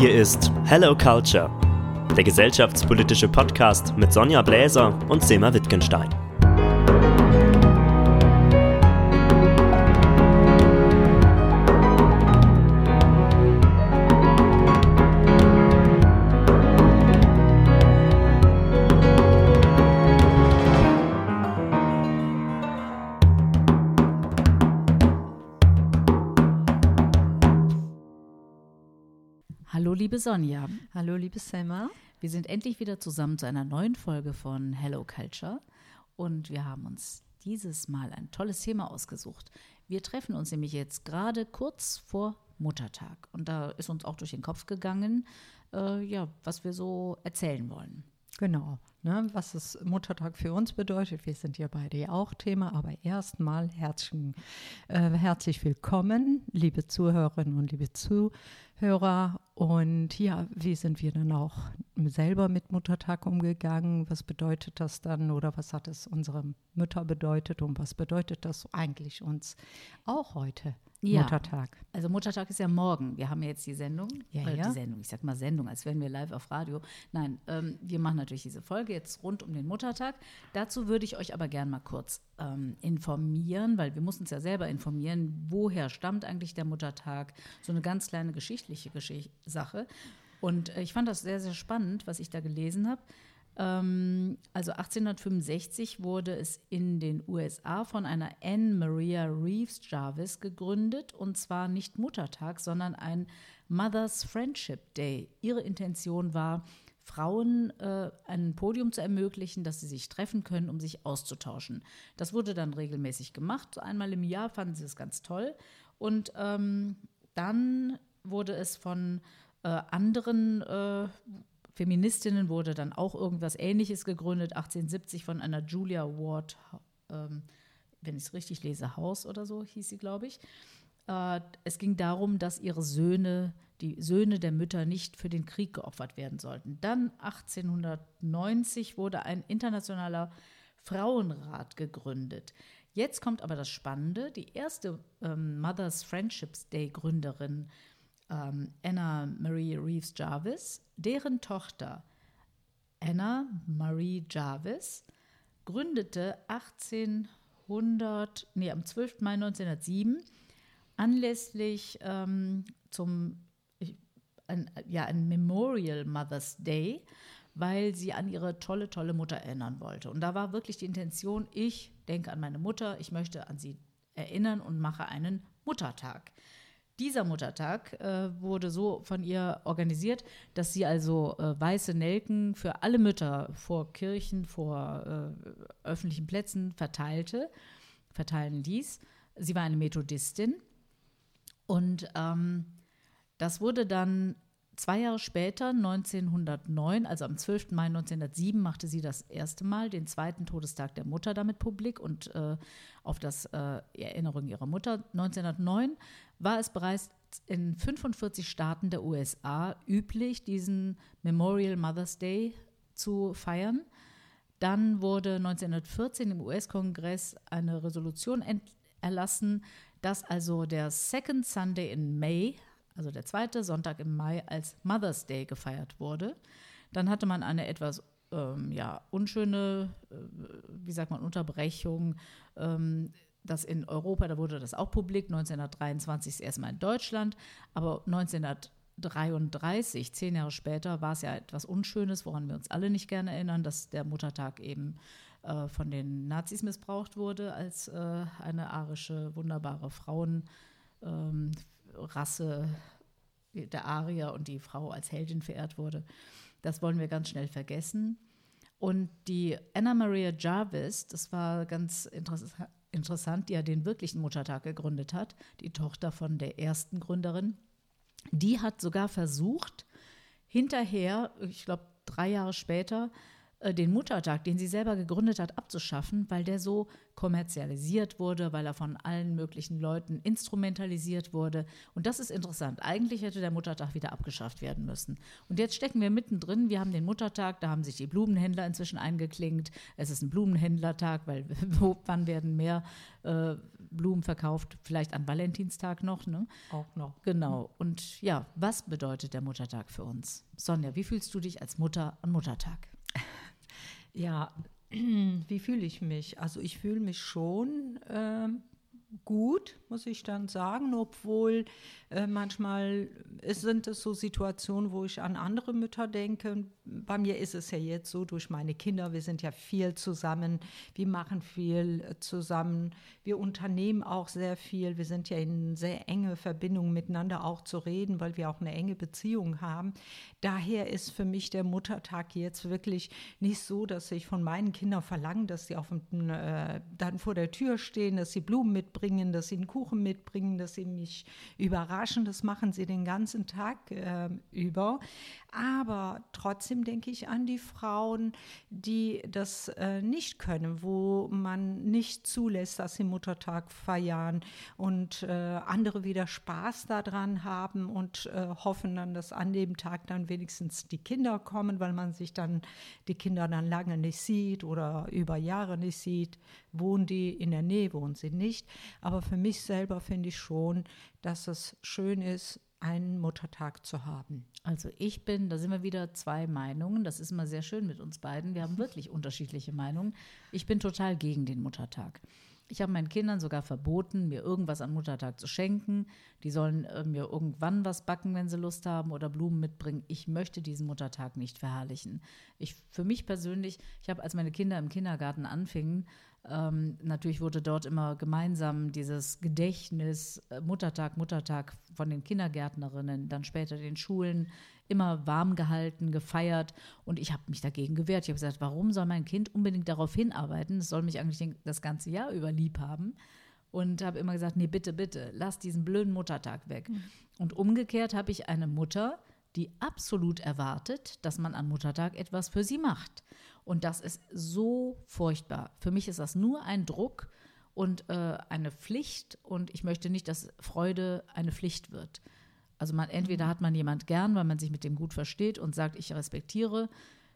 Hier ist Hello Culture, der gesellschaftspolitische Podcast mit Sonja Bläser und Sema Wittgenstein. Liebe Sonja. Hallo, liebe Selma. Wir sind endlich wieder zusammen zu einer neuen Folge von Hello Culture und wir haben uns dieses Mal ein tolles Thema ausgesucht. Wir treffen uns nämlich jetzt gerade kurz vor Muttertag und da ist uns auch durch den Kopf gegangen, äh, ja, was wir so erzählen wollen. Genau, ne, was das Muttertag für uns bedeutet. Wir sind ja beide ja auch Thema, aber erstmal herzlich, äh, herzlich willkommen, liebe Zuhörerinnen und liebe Zuhörer. Und ja, wie sind wir dann auch selber mit Muttertag umgegangen? Was bedeutet das dann oder was hat es unserer Mütter bedeutet und was bedeutet das eigentlich uns auch heute? Ja, Muttertag. Also Muttertag ist ja morgen. Wir haben ja jetzt die Sendung. Ja, äh, ja. Die Sendung, ich sag mal Sendung, als wären wir live auf Radio. Nein, ähm, wir machen natürlich diese Folge jetzt rund um den Muttertag. Dazu würde ich euch aber gern mal kurz ähm, informieren, weil wir mussten uns ja selber informieren, woher stammt eigentlich der Muttertag. So eine ganz kleine geschichtliche Geschichte. Sache. Und äh, ich fand das sehr, sehr spannend, was ich da gelesen habe. Ähm, also 1865 wurde es in den USA von einer Anne Maria Reeves Jarvis gegründet und zwar nicht Muttertag, sondern ein Mother's Friendship Day. Ihre Intention war, Frauen äh, ein Podium zu ermöglichen, dass sie sich treffen können, um sich auszutauschen. Das wurde dann regelmäßig gemacht. Einmal im Jahr fanden sie es ganz toll. Und ähm, dann wurde es von äh, anderen äh, Feministinnen wurde dann auch irgendwas Ähnliches gegründet, 1870 von einer Julia Ward, ähm, wenn ich es richtig lese, Haus oder so hieß sie, glaube ich. Äh, es ging darum, dass ihre Söhne, die Söhne der Mütter nicht für den Krieg geopfert werden sollten. Dann 1890 wurde ein internationaler Frauenrat gegründet. Jetzt kommt aber das Spannende. Die erste ähm, Mothers Friendships Day Gründerin ähm, Anna Marie Reeves Jarvis, deren Tochter Anna Marie Jarvis gründete 1800, nee, am 12. Mai 1907 anlässlich ähm, zum ein, ja, ein Memorial Mother's Day, weil sie an ihre tolle, tolle Mutter erinnern wollte. Und da war wirklich die Intention, ich denke an meine Mutter, ich möchte an sie erinnern und mache einen Muttertag. Dieser Muttertag äh, wurde so von ihr organisiert, dass sie also äh, weiße Nelken für alle Mütter vor Kirchen, vor äh, öffentlichen Plätzen verteilte, verteilen ließ. Sie war eine Methodistin und ähm, das wurde dann zwei Jahre später, 1909, also am 12. Mai 1907, machte sie das erste Mal den zweiten Todestag der Mutter damit publik und äh, auf das äh, Erinnerung ihrer Mutter. 1909 war es bereits in 45 Staaten der USA üblich, diesen Memorial Mother's Day zu feiern. Dann wurde 1914 im US-Kongress eine Resolution erlassen, dass also der Second Sunday in May, also der zweite Sonntag im Mai, als Mother's Day gefeiert wurde. Dann hatte man eine etwas ähm, ja, unschöne, äh, wie sagt man, Unterbrechung. Ähm, das in Europa, da wurde das auch publik, 1923 das erste Mal in Deutschland, aber 1933, zehn Jahre später, war es ja etwas Unschönes, woran wir uns alle nicht gerne erinnern, dass der Muttertag eben äh, von den Nazis missbraucht wurde als äh, eine arische, wunderbare Frauenrasse, ähm, der Arier und die Frau als Heldin verehrt wurde. Das wollen wir ganz schnell vergessen. Und die Anna Maria Jarvis, das war ganz interessant, interessant, die ja den wirklichen Muttertag gegründet hat, die Tochter von der ersten Gründerin, die hat sogar versucht, hinterher, ich glaube drei Jahre später, äh, den Muttertag, den sie selber gegründet hat, abzuschaffen, weil der so kommerzialisiert wurde, weil er von allen möglichen Leuten instrumentalisiert wurde. Und das ist interessant. Eigentlich hätte der Muttertag wieder abgeschafft werden müssen. Und jetzt stecken wir mittendrin. Wir haben den Muttertag, da haben sich die Blumenhändler inzwischen eingeklinkt. Es ist ein Blumenhändlertag, weil wann werden mehr äh, Blumen verkauft, vielleicht an Valentinstag noch, ne? Auch noch. Genau. Und ja, was bedeutet der Muttertag für uns? Sonja, wie fühlst du dich als Mutter an Muttertag? Ja, wie fühle ich mich? Also ich fühle mich schon ähm, gut, muss ich dann sagen, obwohl äh, manchmal sind es so Situationen, wo ich an andere Mütter denke. Bei mir ist es ja jetzt so, durch meine Kinder, wir sind ja viel zusammen, wir machen viel äh, zusammen, wir unternehmen auch sehr viel, wir sind ja in sehr enge Verbindung miteinander auch zu reden, weil wir auch eine enge Beziehung haben. Daher ist für mich der Muttertag jetzt wirklich nicht so, dass ich von meinen Kindern verlange, dass sie auf dem, äh, dann vor der Tür stehen, dass sie Blumen mitbringen, dass sie einen Kuchen mitbringen, dass sie mich überraschen überraschen. Das machen sie den ganzen Tag äh, über. Aber trotzdem denke ich an die Frauen, die das äh, nicht können, wo man nicht zulässt, dass sie Muttertag feiern und äh, andere wieder Spaß daran haben und äh, hoffen dann, dass an dem Tag dann wenigstens die Kinder kommen, weil man sich dann die Kinder dann lange nicht sieht oder über Jahre nicht sieht. Wohnen die in der Nähe, wohnen sie nicht. Aber für mich selber finde ich schon, dass es schön ist, einen Muttertag zu haben. Also ich bin, da sind wir wieder zwei Meinungen. Das ist immer sehr schön mit uns beiden. Wir haben wirklich unterschiedliche Meinungen. Ich bin total gegen den Muttertag. Ich habe meinen Kindern sogar verboten, mir irgendwas an Muttertag zu schenken. Die sollen äh, mir irgendwann was backen, wenn sie Lust haben oder Blumen mitbringen. Ich möchte diesen Muttertag nicht verherrlichen. Ich, für mich persönlich, ich habe, als meine Kinder im Kindergarten anfingen, ähm, natürlich wurde dort immer gemeinsam dieses Gedächtnis, äh, Muttertag, Muttertag von den Kindergärtnerinnen, dann später den Schulen, immer warm gehalten, gefeiert. Und ich habe mich dagegen gewehrt. Ich habe gesagt, warum soll mein Kind unbedingt darauf hinarbeiten? Es soll mich eigentlich den, das ganze Jahr über lieb haben. Und habe immer gesagt, nee, bitte, bitte, lass diesen blöden Muttertag weg. Mhm. Und umgekehrt habe ich eine Mutter, die absolut erwartet, dass man an Muttertag etwas für sie macht. Und das ist so furchtbar. Für mich ist das nur ein Druck und äh, eine Pflicht. Und ich möchte nicht, dass Freude eine Pflicht wird. Also man, entweder mhm. hat man jemand gern, weil man sich mit dem gut versteht und sagt, ich respektiere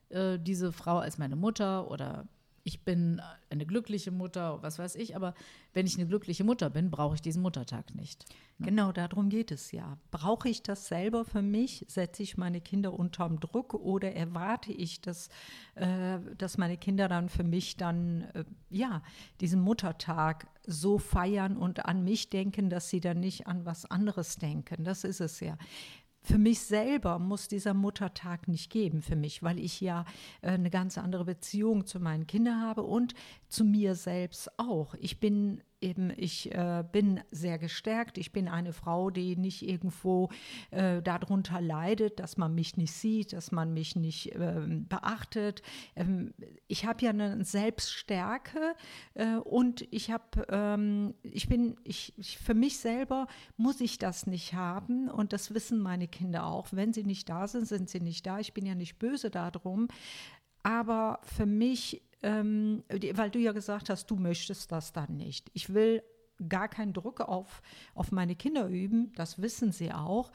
äh, diese Frau als meine Mutter oder ich bin eine glückliche Mutter, was weiß ich, aber wenn ich eine glückliche Mutter bin, brauche ich diesen Muttertag nicht. Ne? Genau, darum geht es ja. Brauche ich das selber für mich? Setze ich meine Kinder unterm Druck oder erwarte ich, dass, äh, dass meine Kinder dann für mich dann, äh, ja, diesen Muttertag so feiern und an mich denken, dass sie dann nicht an was anderes denken? Das ist es ja für mich selber muss dieser Muttertag nicht geben für mich, weil ich ja äh, eine ganz andere Beziehung zu meinen Kindern habe und zu mir selbst auch. Ich bin eben, ich äh, bin sehr gestärkt. Ich bin eine Frau, die nicht irgendwo äh, darunter leidet, dass man mich nicht sieht, dass man mich nicht ähm, beachtet. Ähm, ich habe ja eine Selbststärke äh, und ich habe, ähm, ich bin, ich, ich, für mich selber muss ich das nicht haben und das wissen meine Kinder auch. Wenn sie nicht da sind, sind sie nicht da. Ich bin ja nicht böse darum. Aber für mich ähm, weil du ja gesagt hast, du möchtest das dann nicht. Ich will gar keinen Druck auf, auf meine Kinder üben, das wissen sie auch.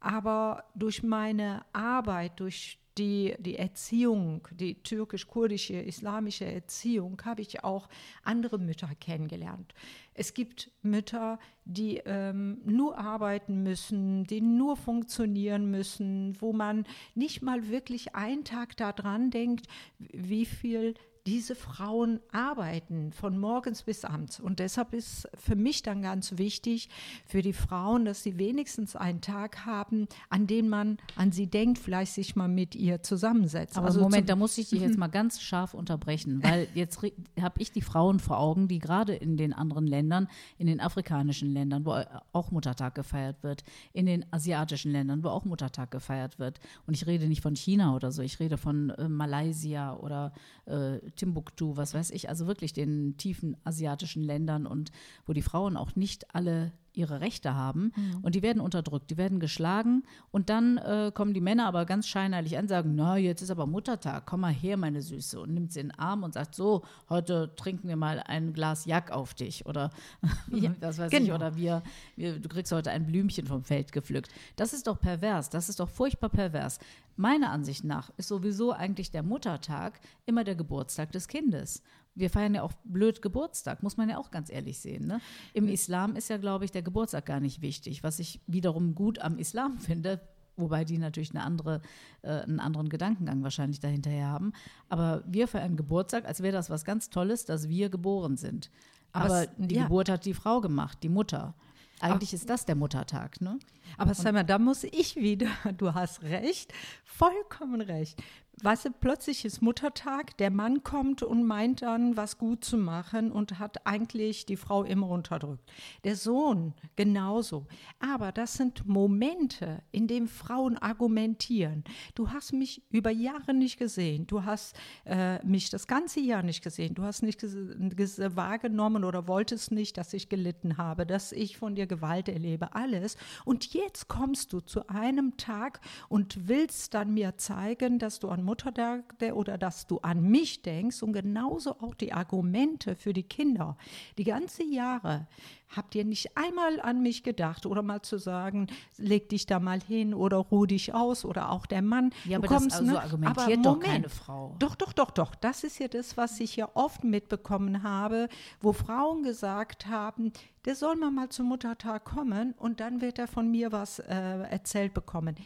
Aber durch meine Arbeit, durch die, die Erziehung, die türkisch-kurdische, islamische Erziehung, habe ich auch andere Mütter kennengelernt. Es gibt Mütter, die ähm, nur arbeiten müssen, die nur funktionieren müssen, wo man nicht mal wirklich einen Tag daran denkt, wie viel diese Frauen arbeiten von morgens bis abends. Und deshalb ist für mich dann ganz wichtig für die Frauen, dass sie wenigstens einen Tag haben, an dem man an sie denkt, vielleicht sich mal mit ihr zusammensetzt. Aber also Moment, da muss ich dich jetzt mal ganz scharf unterbrechen, weil jetzt habe ich die Frauen vor Augen, die gerade in den anderen Ländern, in den afrikanischen Ländern, wo auch Muttertag gefeiert wird, in den asiatischen Ländern, wo auch Muttertag gefeiert wird. Und ich rede nicht von China oder so, ich rede von äh, Malaysia oder äh, Timbuktu, was weiß ich, also wirklich den tiefen asiatischen Ländern und wo die Frauen auch nicht alle ihre Rechte haben mhm. und die werden unterdrückt, die werden geschlagen und dann äh, kommen die Männer aber ganz scheinheilig an, sagen, na, jetzt ist aber Muttertag, komm mal her, meine Süße und nimmt sie in den Arm und sagt, so, heute trinken wir mal ein Glas Jack auf dich oder ja, was weiß genau. ich, oder wir, wir, du kriegst heute ein Blümchen vom Feld gepflückt. Das ist doch pervers, das ist doch furchtbar pervers. Meiner Ansicht nach ist sowieso eigentlich der Muttertag immer der Geburtstag des Kindes wir feiern ja auch blöd Geburtstag, muss man ja auch ganz ehrlich sehen. Ne? Im Islam ist ja, glaube ich, der Geburtstag gar nicht wichtig, was ich wiederum gut am Islam finde, wobei die natürlich eine andere, äh, einen anderen Gedankengang wahrscheinlich dahinterher haben. Aber wir feiern Geburtstag, als wäre das was ganz Tolles, dass wir geboren sind. Aber, Aber die ja. Geburt hat die Frau gemacht, die Mutter. Eigentlich Ach. ist das der Muttertag, ne? Aber sag mal, da muss ich wieder, du hast recht, vollkommen recht weißt du, plötzlich ist Muttertag, der Mann kommt und meint dann, was gut zu machen und hat eigentlich die Frau immer unterdrückt. Der Sohn genauso. Aber das sind Momente, in denen Frauen argumentieren. Du hast mich über Jahre nicht gesehen, du hast äh, mich das ganze Jahr nicht gesehen, du hast nicht wahrgenommen oder wolltest nicht, dass ich gelitten habe, dass ich von dir Gewalt erlebe, alles. Und jetzt kommst du zu einem Tag und willst dann mir zeigen, dass du an Mutter dachte oder dass du an mich denkst und genauso auch die Argumente für die Kinder. Die ganze Jahre habt ihr nicht einmal an mich gedacht oder mal zu sagen, leg dich da mal hin oder ruh dich aus oder auch der Mann. Ja, aber kommst, das also ne? argumentiert aber doch keine Frau. Doch, doch, doch, doch. Das ist ja das, was ich ja oft mitbekommen habe, wo Frauen gesagt haben, der soll mal mal zum Muttertag kommen und dann wird er von mir was äh, erzählt bekommen.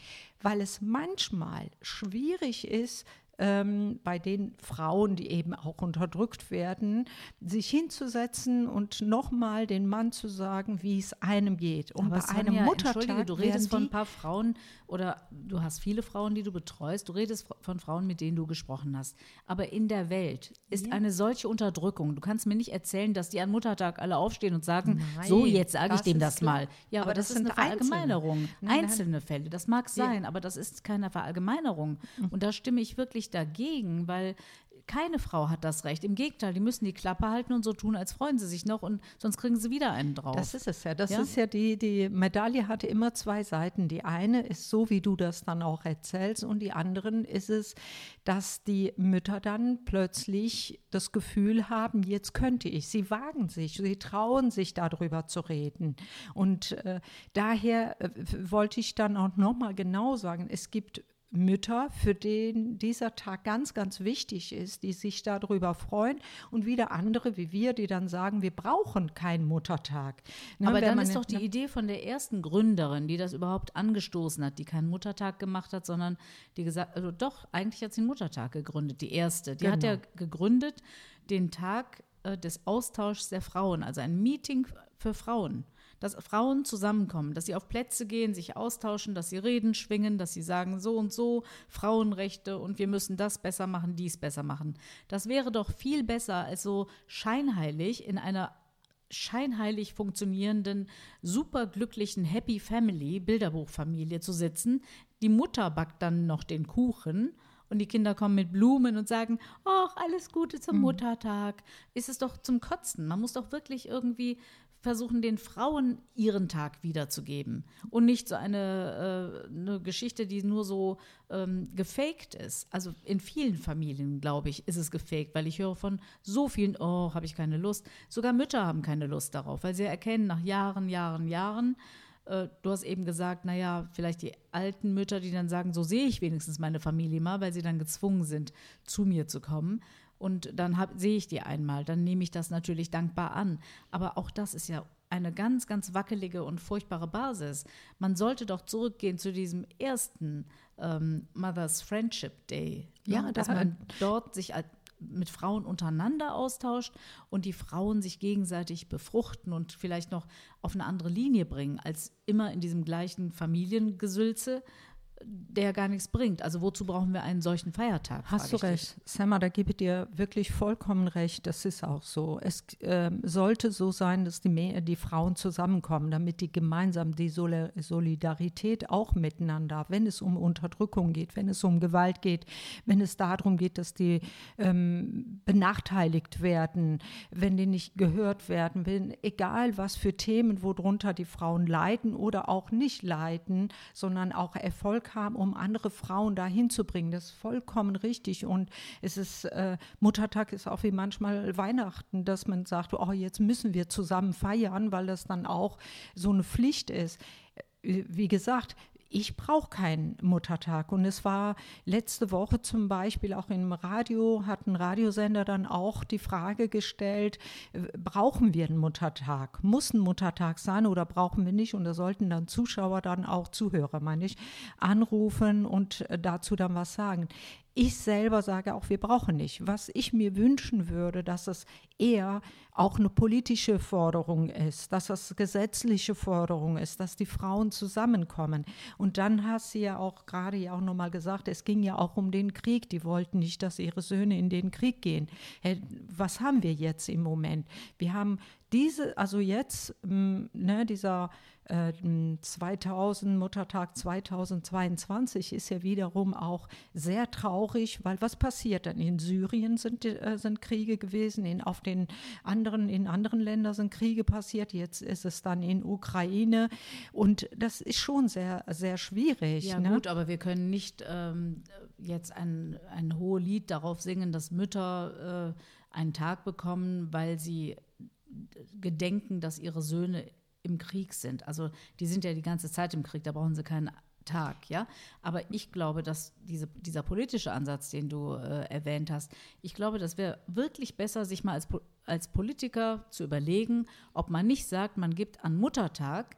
Weil es manchmal schwierig ist, ähm, bei den Frauen, die eben auch unterdrückt werden, sich hinzusetzen und nochmal den Mann zu sagen, wie es einem geht. Und Aber bei Sonja, einem Muttertag. Du redest von ein paar Frauen oder du hast viele Frauen, die du betreust. Du redest von Frauen, mit denen du gesprochen hast. Aber in der Welt ist ja. eine solche Unterdrückung. Du kannst mir nicht erzählen, dass die an Muttertag alle aufstehen und sagen, Nein, so jetzt sage ich dem das mal. Ja, aber, aber das, das, ist eine Verallgemeinerung. Einzelne, Einzelne Fälle, das mag sein, ja. aber das ist keine Verallgemeinerung. Mhm. Und da stimme ich wirklich wirklich dagegen, weil keine Frau hat das Recht. Im Gegenteil, die müssen die Klappe halten und so tun, als freuen sie sich noch und sonst kriegen sie wieder einen drauf. Das ist es ja. Das ja? ist ja die, die Medaille hatte immer zwei Seiten. Die eine ist so, wie du das dann auch erzählst und die anderen ist es, dass die Mütter dann plötzlich das Gefühl haben, jetzt könnte ich. Sie wagen sich, sie trauen sich darüber zu reden. Und äh, daher äh, wollte ich dann auch nochmal genau sagen, es gibt Mütter, für den dieser Tag ganz, ganz wichtig ist, die sich darüber freuen und wieder andere wie wir, die dann sagen, wir brauchen keinen Muttertag. Ne, Aber dann ist doch die Idee von der ersten Gründerin, die das überhaupt angestoßen hat, die keinen Muttertag gemacht hat, sondern die gesagt, also doch, eigentlich hat sie einen Muttertag gegründet, die erste. Die genau. hat ja gegründet den Tag äh, des Austauschs der Frauen, also ein Meeting für Frauen dass Frauen zusammenkommen, dass sie auf Plätze gehen, sich austauschen, dass sie Reden schwingen, dass sie sagen, so und so, Frauenrechte und wir müssen das besser machen, dies besser machen. Das wäre doch viel besser als so scheinheilig in einer scheinheilig funktionierenden, superglücklichen Happy Family, Bilderbuchfamilie zu sitzen. Die Mutter backt dann noch den Kuchen und die Kinder kommen mit Blumen und sagen, ach, alles Gute zum mhm. Muttertag. Ist es doch zum Kotzen. Man muss doch wirklich irgendwie versuchen, den Frauen ihren Tag wiederzugeben und nicht so eine, äh, eine Geschichte, die nur so ähm, gefaked ist. Also in vielen Familien, glaube ich, ist es gefaked, weil ich höre von so vielen, oh, habe ich keine Lust. Sogar Mütter haben keine Lust darauf, weil sie erkennen nach Jahren, Jahren, Jahren, äh, du hast eben gesagt, naja, vielleicht die alten Mütter, die dann sagen, so sehe ich wenigstens meine Familie mal, weil sie dann gezwungen sind, zu mir zu kommen. Und dann hab, sehe ich die einmal, dann nehme ich das natürlich dankbar an. Aber auch das ist ja eine ganz, ganz wackelige und furchtbare Basis. Man sollte doch zurückgehen zu diesem ersten ähm, Mother's Friendship Day. Ja, ne? dass man dort sich mit Frauen untereinander austauscht und die Frauen sich gegenseitig befruchten und vielleicht noch auf eine andere Linie bringen, als immer in diesem gleichen Familiengesülze der gar nichts bringt. Also wozu brauchen wir einen solchen Feiertag? Hast du recht. Samma, da gebe ich dir wirklich vollkommen recht. Das ist auch so. Es äh, sollte so sein, dass die, die Frauen zusammenkommen, damit die gemeinsam die Sol Solidarität auch miteinander, wenn es um Unterdrückung geht, wenn es um Gewalt geht, wenn es darum geht, dass die ähm, benachteiligt werden, wenn die nicht gehört werden, wenn, egal was für Themen, worunter die Frauen leiden oder auch nicht leiden, sondern auch Erfolg haben, um andere Frauen dahin zu bringen. Das ist vollkommen richtig. Und es ist, äh, Muttertag ist auch wie manchmal Weihnachten, dass man sagt, oh, jetzt müssen wir zusammen feiern, weil das dann auch so eine Pflicht ist. Äh, wie gesagt, ich brauche keinen Muttertag. Und es war letzte Woche zum Beispiel auch im Radio, hat ein Radiosender dann auch die Frage gestellt, äh, brauchen wir einen Muttertag? Muss ein Muttertag sein oder brauchen wir nicht? Und da sollten dann Zuschauer dann auch Zuhörer, meine ich, anrufen und äh, dazu dann was sagen. Ich selber sage auch, wir brauchen nicht. Was ich mir wünschen würde, dass es eher auch eine politische Forderung ist, dass es gesetzliche Forderung ist, dass die Frauen zusammenkommen. Und dann hast du ja auch gerade ja auch nochmal gesagt, es ging ja auch um den Krieg. Die wollten nicht, dass ihre Söhne in den Krieg gehen. Was haben wir jetzt im Moment? Wir haben diese, also jetzt, ne, dieser 2000, äh, Muttertag 2022 ist ja wiederum auch sehr traurig, weil was passiert dann? In Syrien sind, äh, sind Kriege gewesen, in, auf den anderen, in anderen Ländern sind Kriege passiert, jetzt ist es dann in Ukraine und das ist schon sehr, sehr schwierig. Ja ne? gut, aber wir können nicht ähm, jetzt ein, ein hohes Lied darauf singen, dass Mütter äh, einen Tag bekommen, weil sie gedenken, dass ihre Söhne im Krieg sind. Also die sind ja die ganze Zeit im Krieg, da brauchen sie keinen Tag, ja. Aber ich glaube, dass diese, dieser politische Ansatz, den du äh, erwähnt hast, ich glaube, das wäre wirklich besser, sich mal als, als Politiker zu überlegen, ob man nicht sagt, man gibt an Muttertag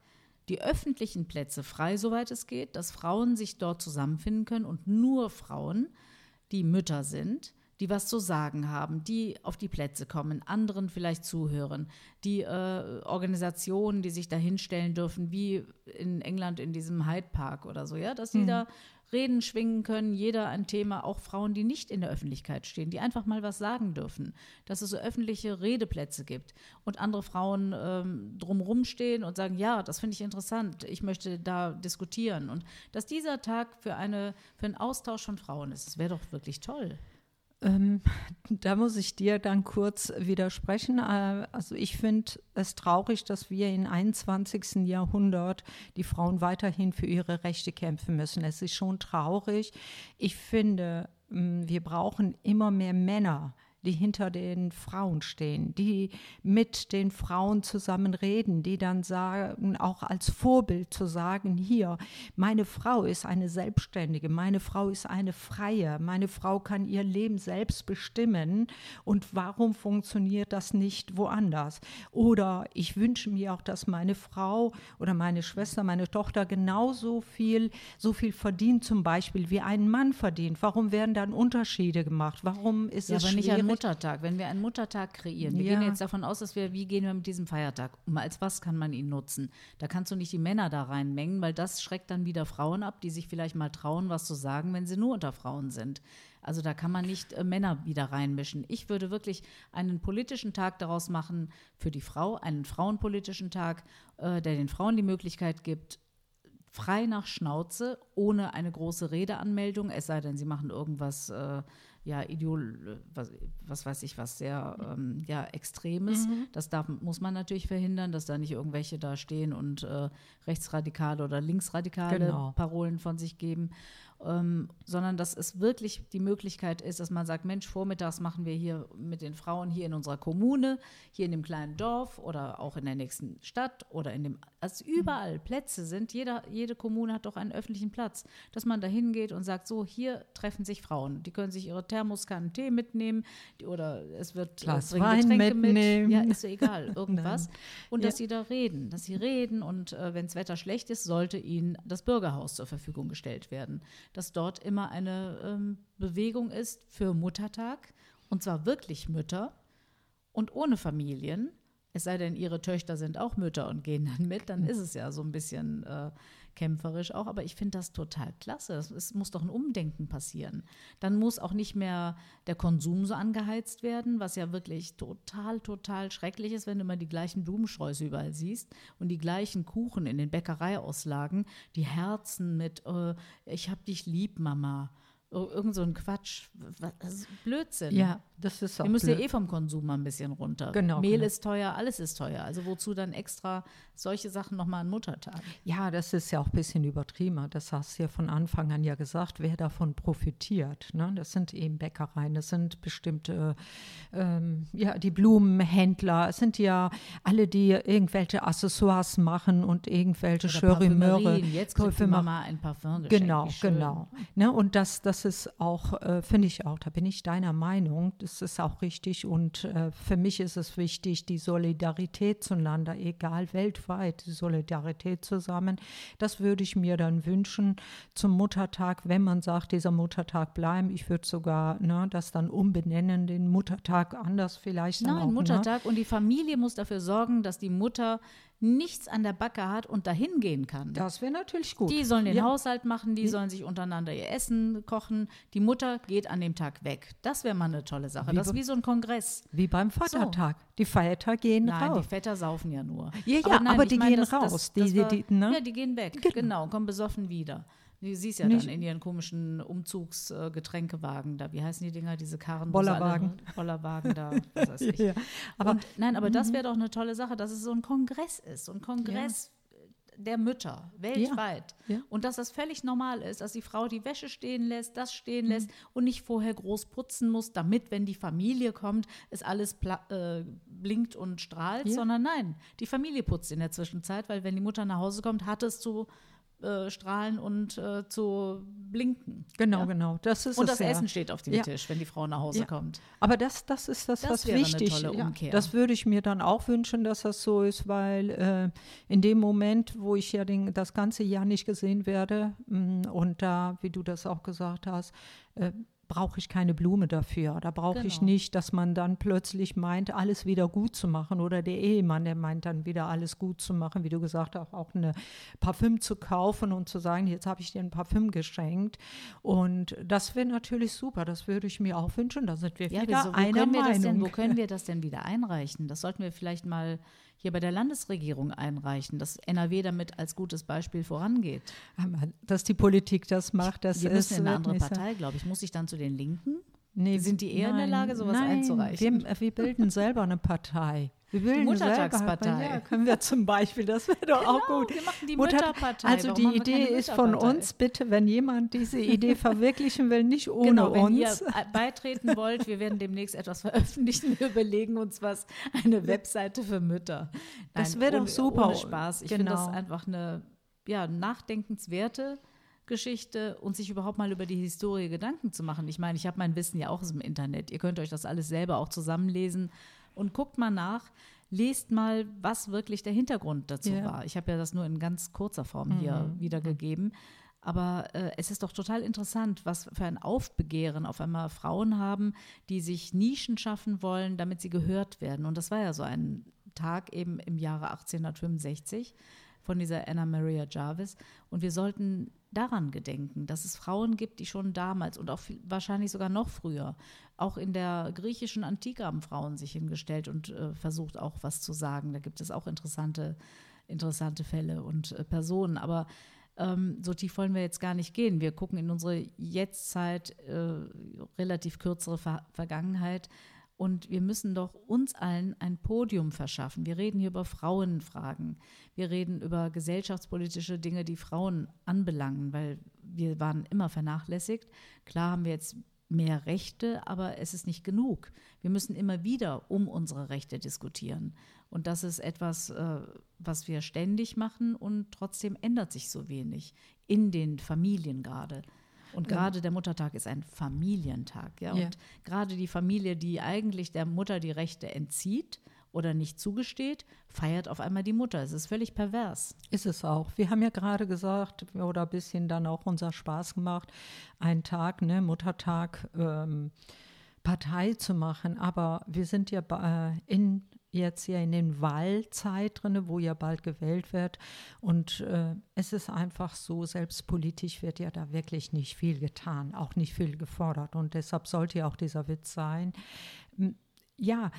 die öffentlichen Plätze frei, soweit es geht, dass Frauen sich dort zusammenfinden können und nur Frauen, die Mütter sind, die was zu sagen haben, die auf die Plätze kommen, anderen vielleicht zuhören, die äh, Organisationen, die sich da hinstellen dürfen, wie in England in diesem Hyde Park oder so, ja, dass die mhm. da Reden schwingen können, jeder ein Thema, auch Frauen, die nicht in der Öffentlichkeit stehen, die einfach mal was sagen dürfen, dass es so öffentliche Redeplätze gibt und andere Frauen ähm, drumherum stehen und sagen, ja, das finde ich interessant, ich möchte da diskutieren und dass dieser Tag für, eine, für einen Austausch von Frauen ist, das wäre doch wirklich toll. Ähm, da muss ich dir dann kurz widersprechen. Äh, also ich finde es traurig, dass wir im 21. Jahrhundert die Frauen weiterhin für ihre Rechte kämpfen müssen. Es ist schon traurig. Ich finde, wir brauchen immer mehr Männer, die hinter den Frauen stehen, die mit den Frauen zusammen reden, die dann sagen, auch als Vorbild zu sagen, hier, meine Frau ist eine Selbstständige, meine Frau ist eine Freie, meine Frau kann ihr Leben selbst bestimmen und warum funktioniert das nicht woanders? Oder ich wünsche mir auch, dass meine Frau oder meine Schwester, meine Tochter genauso viel, so viel verdient zum Beispiel wie ein Mann verdient. Warum werden dann Unterschiede gemacht? Warum ist ja, es schwierig? Muttertag, wenn wir einen Muttertag kreieren, wir ja. gehen jetzt davon aus, dass wir, wie gehen wir mit diesem Feiertag um? Als was kann man ihn nutzen? Da kannst du nicht die Männer da reinmengen, weil das schreckt dann wieder Frauen ab, die sich vielleicht mal trauen, was zu sagen, wenn sie nur unter Frauen sind. Also da kann man nicht äh, Männer wieder reinmischen. Ich würde wirklich einen politischen Tag daraus machen für die Frau, einen frauenpolitischen Tag, äh, der den Frauen die Möglichkeit gibt, frei nach Schnauze, ohne eine große Redeanmeldung, es sei denn, sie machen irgendwas äh, ja, Ideol, was, was weiß ich was, sehr ähm, ja, Extremes. Mhm. Das darf, muss man natürlich verhindern, dass da nicht irgendwelche da stehen und äh, rechtsradikale oder linksradikale genau. Parolen von sich geben ähm, sondern dass es wirklich die Möglichkeit ist, dass man sagt, Mensch, vormittags machen wir hier mit den Frauen hier in unserer Kommune, hier in dem kleinen Dorf oder auch in der nächsten Stadt oder in dem, als überall Plätze sind, jeder, jede Kommune hat doch einen öffentlichen Platz, dass man da hingeht und sagt, so, hier treffen sich Frauen, die können sich ihre Thermoskannen Tee mitnehmen die, oder es wird Glas Wein mitnehmen. Mit. Ja, ist so egal, irgendwas. und dass ja. sie da reden, dass sie reden und äh, wenn das Wetter schlecht ist, sollte ihnen das Bürgerhaus zur Verfügung gestellt werden dass dort immer eine ähm, Bewegung ist für Muttertag und zwar wirklich Mütter und ohne Familien. Es sei denn, ihre Töchter sind auch Mütter und gehen dann mit, dann ist es ja so ein bisschen äh, kämpferisch auch. Aber ich finde das total klasse. Es muss doch ein Umdenken passieren. Dann muss auch nicht mehr der Konsum so angeheizt werden, was ja wirklich total, total schrecklich ist, wenn du immer die gleichen Blumensträuße überall siehst und die gleichen Kuchen in den Bäckereiauslagen, die Herzen mit äh, Ich hab dich lieb, Mama Irgend so ein Quatsch. Was, Blödsinn. Ja, das ist auch Wir müssen ja eh vom Konsum mal ein bisschen runter. Genau, Mehl genau. ist teuer, alles ist teuer. Also wozu dann extra solche Sachen nochmal an Muttertag? Ja, das ist ja auch ein bisschen übertrieben. Das hast du ja von Anfang an ja gesagt, wer davon profitiert. Ne? Das sind eben Bäckereien, das sind bestimmte, ähm, ja, die Blumenhändler, es sind ja alle, die irgendwelche Accessoires machen und irgendwelche Schörimöre. Jetzt kriegt die Mama ein Parfum geschenkt. Genau, genau. Ne, und das, das ist auch, äh, finde ich auch, da bin ich deiner Meinung, das ist auch richtig. Und äh, für mich ist es wichtig, die Solidarität zueinander, egal weltweit, die Solidarität zusammen. Das würde ich mir dann wünschen zum Muttertag, wenn man sagt, dieser Muttertag bleiben. Ich würde sogar ne, das dann umbenennen, den Muttertag anders vielleicht. dann auch, Nein, Ne? Muttertag. Und die Familie muss dafür sorgen, dass die Mutter nichts an der Backe hat und dahin gehen kann. Das wäre natürlich gut. Die sollen den ja. Haushalt machen, die sollen sich untereinander ihr Essen kochen. Die Mutter geht an dem Tag weg. Das wäre mal eine tolle Sache. Wie das ist wie so ein Kongress. Wie beim Vatertag. Die Feiertage gehen Nein, raus. die Väter saufen ja nur. Ja, ja, aber ich die meine, gehen das- das- raus. das Die- die- war- die- ne? Ja, die gehen weg. Genau. Genau, und kommen besoffen wieder. Du siehst ja Nicht- dann in ihren komischen Umzugsgetränkewagen da. Wie heißen die Dinger, diese Karren? Bollerwagen. sie alle- Bollerwagen da, was weiß ich. Ja, aber- und, nein, aber das wäre doch eine tolle Sache, dass es so ein Kongress ist. So ein Kongress der Mütter weltweit. Ja. Und dass das völlig normal ist, dass die Frau die Wäsche stehen lässt, das stehen Mhm. lässt und nicht vorher groß putzen muss, damit, wenn die Familie kommt, es alles äh, blinkt und strahlt, Ja. sondern nein, die Familie putzt in der Zwischenzeit, weil wenn die Mutter nach Hause kommt, hat es zu äh, strahlen und äh, zu blinken. Genau, Ja? genau. Das ist Und das ja. Essen steht auf dem Ja. Tisch, wenn die Frau nach Hause kommt. Aber das, das ist das, Das was wichtig Umkehr. das würde ich mir dann auch wünschen, dass das so ist, weil äh, in dem Moment, wo ich ja den, das ganze Jahr nicht gesehen werde mh, und da, wie du das auch gesagt hast, äh, brauche ich keine Blume dafür. Da brauche ich Genau. nicht, dass man dann plötzlich meint, alles wieder gut zu machen oder der Ehemann, der meint dann wieder alles gut zu machen, wie du gesagt hast, auch eine Parfüm zu kaufen und zu sagen, jetzt habe ich dir ein Parfüm geschenkt. Und das wäre natürlich super, das würde ich mir auch wünschen. Da sind wir Ja, wieder wieso, wo, einer können wir das denn, Meinung. wo können wir das denn wieder einreichen? Das sollten wir vielleicht mal hier bei der Landesregierung einreichen, dass NRW damit als gutes Beispiel vorangeht. Aber Dass die Politik das macht, das Wir ist müssen in eine andere Partei, glaube ich. Muss ich dann zu den Linken? Nee, Sind die eher in der Lage, sowas nein, einzureichen? Wir, wir bilden selber eine Partei. Wir bilden Muttertagspartei. Selber, ja, können wir zum Beispiel, das wäre doch auch gut. wir machen die Mutter- Mütterpartei. Also Warum die Idee ist von uns, bitte, wenn jemand diese Idee verwirklichen will, nicht ohne Genau, wenn uns. ihr äh, beitreten wollt, wir werden demnächst etwas veröffentlichen. Wir überlegen uns was, eine Webseite für Mütter. Das wäre doch super. Ohne Spaß. Ich finde Genau. das einfach eine ja, nachdenkenswerte Geschichte und sich überhaupt mal über die Historie Gedanken zu machen. Ich meine, ich habe mein Wissen ja auch aus dem Internet. Ihr könnt euch das alles selber auch zusammenlesen und guckt mal nach. Lest mal, was wirklich der Hintergrund dazu Ja. war. Ich habe ja das nur in ganz kurzer Form hier wiedergegeben. Aber äh, es ist doch total interessant, was für ein Aufbegehren auf einmal Frauen haben, die sich Nischen schaffen wollen, damit sie gehört werden. Und das war ja so ein Tag eben im Jahre 1865 von dieser Anna Maria Jarvis. Und wir sollten daran gedenken, dass es Frauen gibt, die schon damals und auch viel, wahrscheinlich sogar noch früher, auch in der griechischen Antike haben Frauen sich hingestellt und äh, versucht auch was zu sagen. Da gibt es auch interessante, interessante Fälle und äh, Personen. Aber ähm, so tief wollen wir jetzt gar nicht gehen. Wir gucken in unsere Jetztzeit, äh, relativ kürzere Ver Vergangenheit. Und wir müssen doch uns allen ein Podium verschaffen. Wir reden hier über Frauenfragen. Wir reden über gesellschaftspolitische Dinge, die Frauen anbelangen, weil wir waren immer vernachlässigt. Klar haben wir jetzt mehr Rechte, aber es ist nicht genug. Wir müssen immer wieder um unsere Rechte diskutieren. Und das ist etwas, äh, was wir ständig machen und trotzdem ändert sich so wenig in den Familien gerade. Und gerade der Muttertag ist ein Familientag. Ja? Ja. Und gerade die Familie, die eigentlich der Mutter die Rechte entzieht oder nicht zugesteht, feiert auf einmal die Mutter. Es ist völlig pervers. Ist es auch. Wir haben ja gerade gesagt, oder ein bisschen dann auch unser Spaß gemacht, einen Tag, ne, Muttertag, ähm, Partei zu machen. Aber wir sind ja äh, in jetzt ja in den Wahlzeit drin, wo ja bald gewählt wird. Und äh, es ist einfach so, selbst politisch wird ja da wirklich nicht viel getan, auch nicht viel gefordert. Und deshalb sollte ja auch dieser Witz sein. Ja,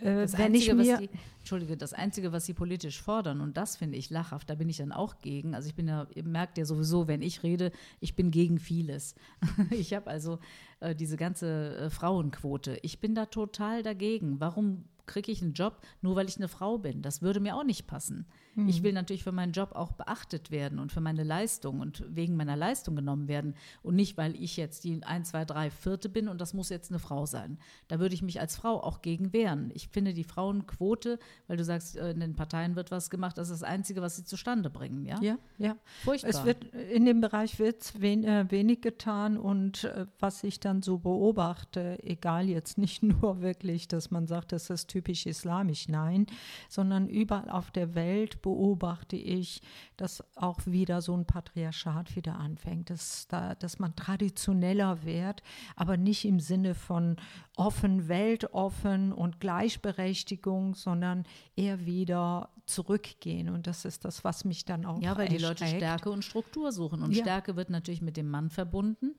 Äh, Das wenn ich Einzige, mir was die, Entschuldige, das Einzige, was sie politisch fordern, und das finde ich lachhaft, da bin ich dann auch gegen. Also ich bin ja, ihr merkt ja sowieso, wenn ich rede, ich bin gegen vieles. ich habe also äh, diese ganze äh, Frauenquote. Ich bin da total dagegen. Warum kriege ich einen Job, nur weil ich eine Frau bin? Das würde mir auch nicht passen. Ich will natürlich für meinen Job auch beachtet werden und für meine Leistung und wegen meiner Leistung genommen werden und nicht, weil ich jetzt die 1, 2, 3 Vierte bin und das muss jetzt eine Frau sein. Da würde ich mich als Frau auch gegen wehren. Ich finde die Frauenquote, weil du sagst, äh, in den Parteien wird was gemacht, das ist das Einzige, was sie zustande bringen. Ja, ja, ja. furchtbar. Es wird in dem Bereich wird wen, äh, wenig getan und äh, was ich dann so beobachte, egal jetzt nicht nur wirklich, dass man sagt, das ist typisch islamisch, nein, sondern überall auf der Welt beobachte ich, dass auch wieder so ein Patriarchat wieder anfängt, dass, da, dass man traditioneller wird, aber nicht im Sinne von offen, weltoffen und Gleichberechtigung, sondern eher wieder zurückgehen. Und das ist das, was mich dann auch Ja, weil die Leute. Stärke und Struktur suchen. Und Ja. Stärke wird natürlich mit dem Mann verbunden.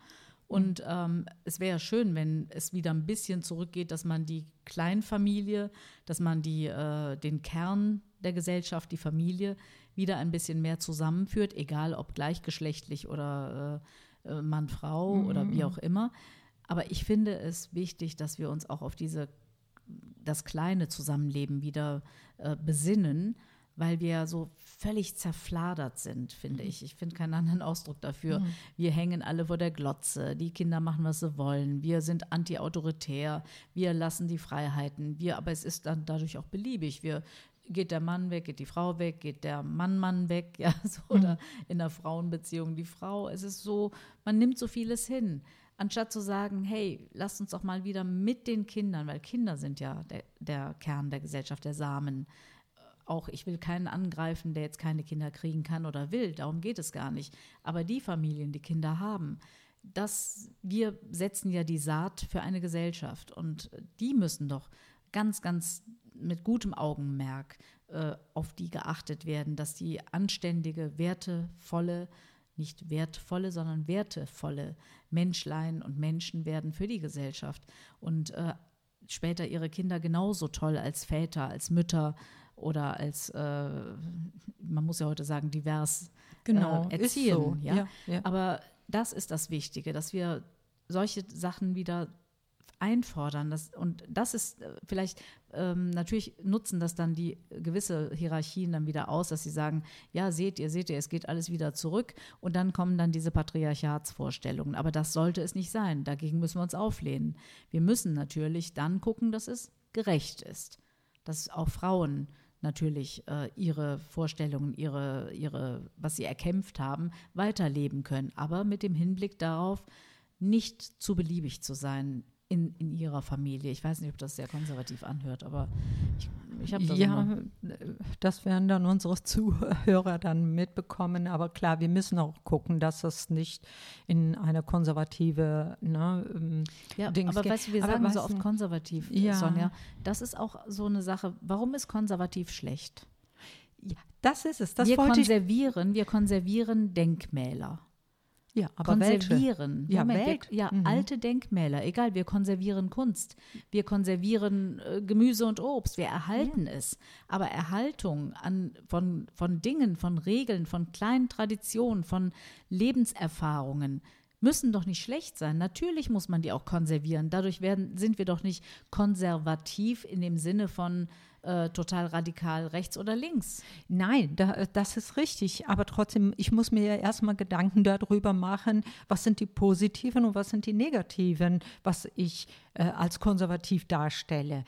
Und ähm, es wäre schön, wenn es wieder ein bisschen zurückgeht, dass man die Kleinfamilie, dass man die, äh, den Kern der Gesellschaft, die Familie, wieder ein bisschen mehr zusammenführt, egal ob gleichgeschlechtlich oder äh, äh, Mann, Frau oder wie auch immer. Aber ich finde es wichtig, dass wir uns auch auf diese das kleine Zusammenleben wieder äh, besinnen, weil wir so völlig zerfladert sind, finde ich. Ich finde keinen anderen Ausdruck dafür. Wir hängen alle vor der Glotze, die Kinder machen, was sie wollen, wir sind antiautoritär, wir lassen die Freiheiten, wir, aber es ist dann dadurch auch beliebig. Wir geht der Mann weg, geht die Frau weg, geht der Mann Mann weg, ja, so, oder in der Frauenbeziehung die Frau. Es ist so, man nimmt so vieles hin anstatt zu sagen, hey, lasst uns doch mal wieder mit den Kindern, weil Kinder sind ja der, der Kern der Gesellschaft, der Samen. Äh, Auch ich will keinen angreifen, der jetzt keine Kinder kriegen kann oder will, darum geht es gar nicht. Aber die Familien, die Kinder haben, das, wir setzen ja die Saat für eine Gesellschaft und die müssen doch ganz, ganz mit gutem Augenmerk äh, auf die geachtet werden, dass die anständige, wertevolle, nicht wertvolle, sondern wertevolle Menschlein und Menschen werden für die Gesellschaft und äh, später ihre Kinder genauso toll als Väter, als Mütter oder als, äh, man muss ja heute sagen, divers Genau, äh, ist erziehen. so. Ja? Ja, ja. Aber das ist das Wichtige, dass wir solche Sachen wieder einfordern. Das, und das ist äh, vielleicht, ähm, natürlich nutzen das dann die gewisse Hierarchien dann wieder aus, dass sie sagen, ja, seht ihr, seht ihr, es geht alles wieder zurück und dann kommen dann diese Patriarchatsvorstellungen. Aber das sollte es nicht sein. Dagegen müssen wir uns auflehnen. Wir müssen natürlich dann gucken, dass es gerecht ist, dass auch Frauen natürlich äh, ihre Vorstellungen, ihre, ihre, was sie erkämpft haben, weiterleben können. Aber mit dem Hinblick darauf, nicht zu beliebig zu sein in, in ihrer Familie. Ich weiß nicht, ob das sehr konservativ anhört, aber ich, ich habe das Ja, immer. das werden dann unsere Zuhörer dann mitbekommen. Aber klar, wir müssen auch gucken, dass es nicht in eine konservative ne, ähm, Ja, Dings aber geht. weißt du, wir Aber sagen so oft konservativ, Ja. Sonja. Das ist auch so eine Sache. Warum ist konservativ schlecht? ja, das ist es. Das wir wollte ich. konservieren, wir konservieren Denkmäler. Ja, aber welche? konservieren. Ja, Moment, Welt. wir, ja Mhm. alte Denkmäler. Egal, wir konservieren Kunst. Wir konservieren äh, Gemüse und Obst. Wir erhalten es. Aber Erhaltung an, von, von Dingen, von Regeln, von kleinen Traditionen, von Lebenserfahrungen müssen doch nicht schlecht sein. Natürlich muss man die auch konservieren. Dadurch werden, sind wir doch nicht konservativ in dem Sinne von äh, total radikal rechts oder links. Nein, da, das ist richtig. Aber trotzdem, ich muss mir ja erstmal Gedanken darüber machen, was sind die positiven und was sind die negativen, was ich äh, als konservativ darstelle.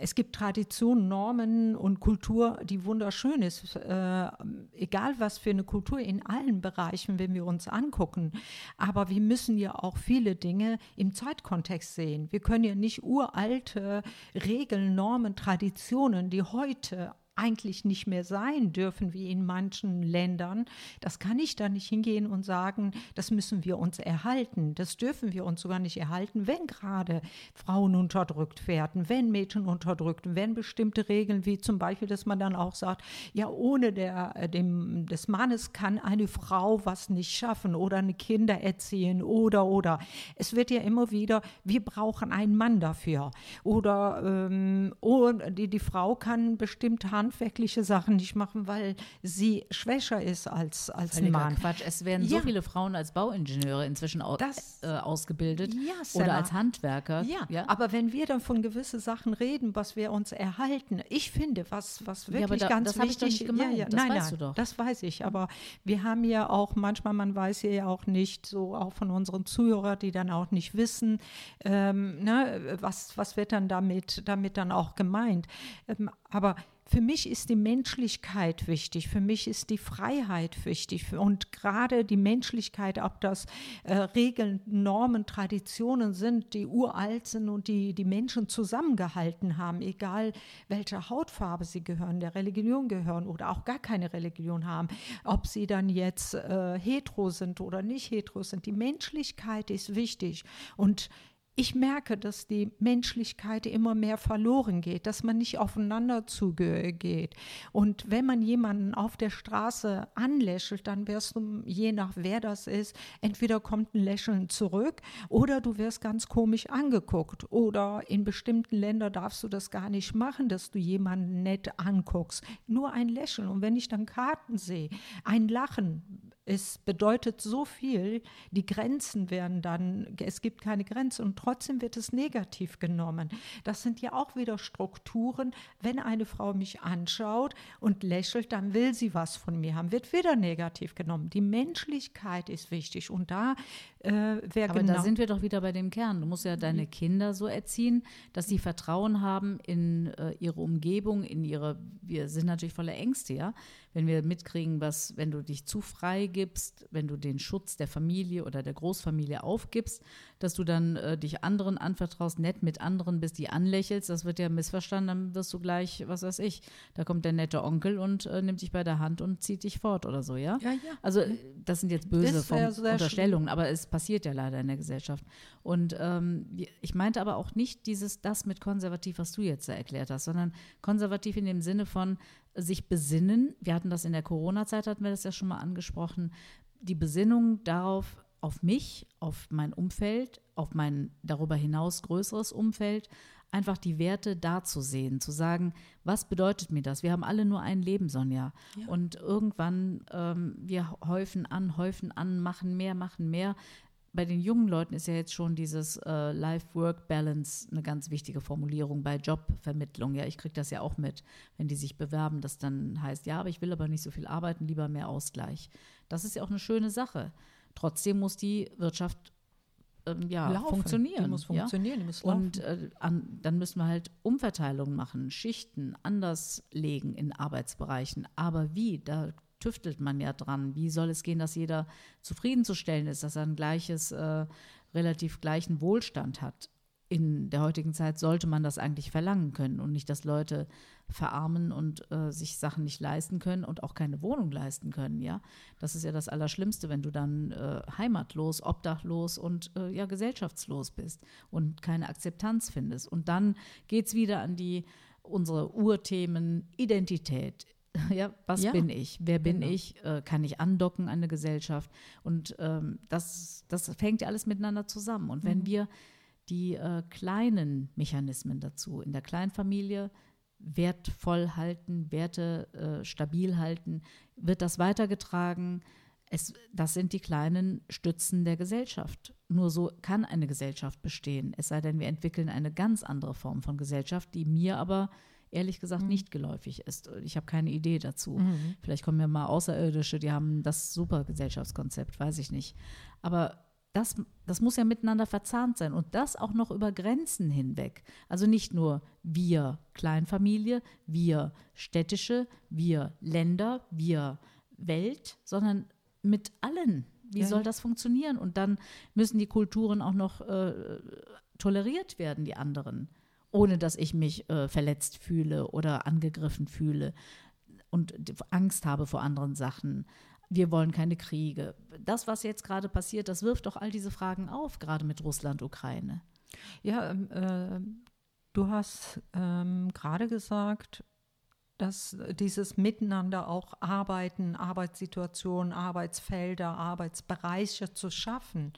Es gibt Traditionen, Normen und Kultur, die wunderschön ist. Äh, egal was für eine Kultur in allen Bereichen, wenn wir uns angucken. Aber wir müssen ja auch viele Dinge im Zeitkontext sehen. Wir können ja nicht uralte Regeln, Normen, Traditionen, die heute eigentlich nicht mehr sein dürfen wie in manchen Ländern, das kann ich da nicht hingehen und sagen, das müssen wir uns erhalten. Das dürfen wir uns sogar nicht erhalten, wenn gerade Frauen unterdrückt werden, wenn Mädchen unterdrückt, wenn bestimmte Regeln, wie zum Beispiel, dass man dann auch sagt, ja, ohne der, äh, dem, des Mannes kann eine Frau was nicht schaffen oder eine Kinder erziehen oder, oder. Es wird ja immer wieder, wir brauchen einen Mann dafür. Oder ähm, oh, die, die Frau kann bestimmte handwerkliche Sachen nicht machen, weil sie schwächer ist als, als ein Mann. Quatsch. Es werden ja. so viele Frauen als Bauingenieure inzwischen au das, äh, ausgebildet ja, oder als Handwerker. Ja. ja, aber wenn wir dann von gewissen Sachen reden, was wir uns erhalten, ich finde, was, was wirklich da, ganz das wichtig ist. Ja, ja, das nein, weißt nein, du doch. Das weiß ich. Aber wir haben ja auch manchmal, man weiß ja auch nicht, so auch von unseren Zuhörern, die dann auch nicht wissen, ähm, ne, was, was wird dann damit, damit dann auch gemeint. Ähm, aber für mich ist die Menschlichkeit wichtig, für mich ist die Freiheit wichtig und gerade die Menschlichkeit, ob das äh, Regeln, Normen, Traditionen sind, die uralt sind und die die Menschen zusammengehalten haben, egal welcher Hautfarbe sie gehören, der Religion gehören oder auch gar keine Religion haben, ob sie dann jetzt äh, hetero sind oder nicht hetero sind. Die Menschlichkeit ist wichtig und ich merke, dass die Menschlichkeit immer mehr verloren geht, dass man nicht aufeinander zugeht. Und wenn man jemanden auf der Straße anlächelt, dann wirst du, je nach wer das ist, entweder kommt ein Lächeln zurück oder du wirst ganz komisch angeguckt. Oder in bestimmten Ländern darfst du das gar nicht machen, dass du jemanden nett anguckst. Nur ein Lächeln. Und wenn ich dann Karten sehe, ein Lachen, es bedeutet so viel, die Grenzen werden dann, es gibt keine Grenze und trotzdem wird es negativ genommen. Das sind ja auch wieder Strukturen. Wenn eine Frau mich anschaut und lächelt, dann will sie was von mir haben, wird wieder negativ genommen. Die Menschlichkeit ist wichtig und da äh, wäre genau. Aber da sind wir doch wieder bei dem Kern. Du musst ja deine Kinder so erziehen, dass sie Vertrauen haben in äh, ihre Umgebung, in ihre, wir sind natürlich voller Ängste, ja wenn wir mitkriegen, was, wenn du dich zu frei gibst, wenn du den Schutz der Familie oder der Großfamilie aufgibst, dass du dann äh, dich anderen anvertraust, nett mit anderen bist, die anlächelst, das wird ja missverstanden, dann wirst du gleich, was weiß ich, da kommt der nette Onkel und äh, nimmt dich bei der Hand und zieht dich fort oder so, ja? Ja, ja. Also das sind jetzt böse Unterstellungen, aber es passiert ja leider in der Gesellschaft. Und ähm, ich meinte aber auch nicht dieses, das mit konservativ, was du jetzt da erklärt hast, sondern konservativ in dem Sinne von, sich besinnen. Wir hatten das in der Corona-Zeit, hatten wir das ja schon mal angesprochen. Die Besinnung darauf, auf mich, auf mein Umfeld, auf mein darüber hinaus größeres Umfeld, einfach die Werte da zu sehen, zu sagen, was bedeutet mir das? Wir haben alle nur ein Leben, Sonja. Ja. Und irgendwann, ähm, wir häufen an, häufen an, machen mehr, machen mehr bei den jungen Leuten ist ja jetzt schon dieses äh, Life-Work-Balance eine ganz wichtige Formulierung bei Jobvermittlung. Ja, ich kriege das ja auch mit, wenn die sich bewerben, das dann heißt, ja, aber ich will aber nicht so viel arbeiten, lieber mehr Ausgleich. Das ist ja auch eine schöne Sache. Trotzdem muss die Wirtschaft ähm, ja, laufen. funktionieren. Die muss funktionieren, ja? die muss laufen. Und äh, an, dann müssen wir halt Umverteilungen machen, Schichten anders legen in Arbeitsbereichen. Aber wie? Da tüftelt man ja dran. Wie soll es gehen, dass jeder zufriedenzustellen ist, dass er ein gleiches, äh, relativ gleichen Wohlstand hat? In der heutigen Zeit sollte man das eigentlich verlangen können und nicht, dass Leute verarmen und äh, sich Sachen nicht leisten können und auch keine Wohnung leisten können. Ja, das ist ja das Allerschlimmste, wenn du dann äh, heimatlos, obdachlos und äh, ja gesellschaftslos bist und keine Akzeptanz findest. Und dann geht es wieder an die unsere Urthemen Identität, Ja, was ja. bin ich? Wer bin genau. ich? Äh, kann ich andocken an eine Gesellschaft? Und ähm, das, das fängt ja alles miteinander zusammen. Und wenn mhm. wir die äh, kleinen Mechanismen dazu in der Kleinfamilie wertvoll halten, Werte äh, stabil halten, wird das weitergetragen. Es, das sind die kleinen Stützen der Gesellschaft. Nur so kann eine Gesellschaft bestehen. Es sei denn, wir entwickeln eine ganz andere Form von Gesellschaft, die mir aber ehrlich gesagt mhm. nicht geläufig ist. Ich habe keine Idee dazu. Mhm. Vielleicht kommen ja mal Außerirdische, die haben das super Gesellschaftskonzept, weiß ich nicht. Aber das, das muss ja miteinander verzahnt sein und das auch noch über Grenzen hinweg. Also nicht nur wir Kleinfamilie, wir städtische, wir Länder, wir Welt, sondern mit allen. Wie ja, soll das funktionieren? Und dann müssen die Kulturen auch noch äh, toleriert werden, die anderen. Ohne dass ich mich äh, verletzt fühle oder angegriffen fühle und Angst habe vor anderen Sachen. Wir wollen keine Kriege. Das, was jetzt gerade passiert, das wirft doch all diese Fragen auf, gerade mit Russland, Ukraine. Ja, ähm, äh, du hast ähm, gerade gesagt, dass dieses Miteinander auch Arbeiten, Arbeitssituationen, Arbeitsfelder, Arbeitsbereiche zu schaffen.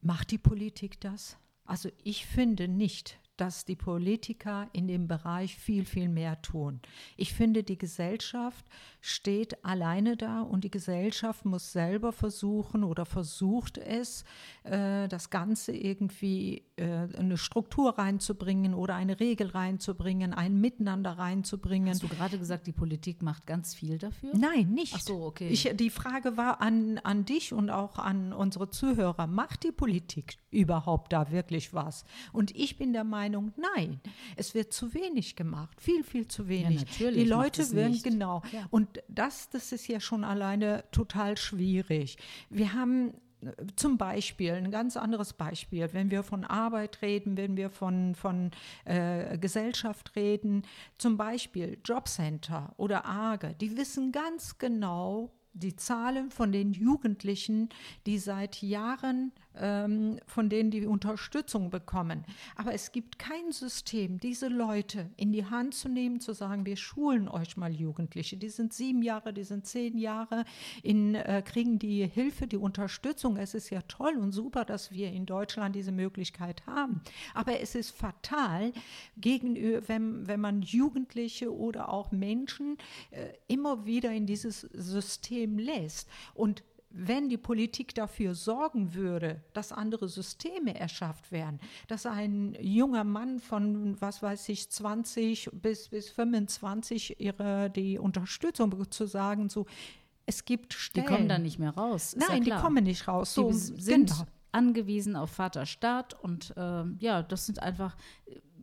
Macht die Politik das? Also ich finde nicht, dass die Politiker in dem Bereich viel, viel mehr tun. Ich finde, die Gesellschaft steht alleine da und die Gesellschaft muss selber versuchen oder versucht es, äh, das Ganze irgendwie äh, eine Struktur reinzubringen oder eine Regel reinzubringen, ein Miteinander reinzubringen. Hast du gerade gesagt, die Politik macht ganz viel dafür? Nein, nicht. Ach so, okay. Ich, die Frage war an, an dich und auch an unsere Zuhörer, macht die Politik überhaupt da wirklich was? Und ich bin der Meinung, nein, es wird zu wenig gemacht, viel, viel zu wenig. Ja, Die Leute werden, genau. Ja. Und das, das ist ja schon alleine total schwierig. Wir haben äh, zum Beispiel, ein ganz anderes Beispiel, wenn wir von Arbeit reden, wenn wir von, von äh, Gesellschaft reden, zum Beispiel Jobcenter oder AGE, die wissen ganz genau, die Zahlen von den Jugendlichen, die seit Jahren ähm, von denen die Unterstützung bekommen. Aber es gibt kein System, diese Leute in die Hand zu nehmen, zu sagen, wir schulen euch mal Jugendliche. Die sind sieben Jahre, die sind zehn Jahre, in, äh, kriegen die Hilfe, die Unterstützung. Es ist ja toll und super, dass wir in Deutschland diese Möglichkeit haben. Aber es ist fatal, gegenüber, wenn, wenn man Jugendliche oder auch Menschen äh, immer wieder in dieses System lässt. Und wenn die Politik dafür sorgen würde, dass andere Systeme erschafft werden, dass ein junger Mann von, was weiß ich, 20 bis, bis 25 ihre, die Unterstützung zu sagen, so, es gibt Stellen. Die kommen dann nicht mehr raus. Nein, ja die kommen nicht raus. So, die sind genau. angewiesen auf Vaterstaat und äh, ja, das sind einfach,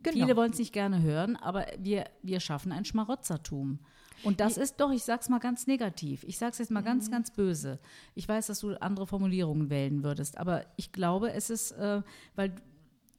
genau. viele wollen es nicht gerne hören, aber wir, wir schaffen ein Schmarotzertum. Und das ist doch, ich sag's mal ganz negativ. Ich sag's jetzt mal mhm. ganz, ganz böse. Ich weiß, dass du andere Formulierungen wählen würdest, aber ich glaube, es ist, äh, weil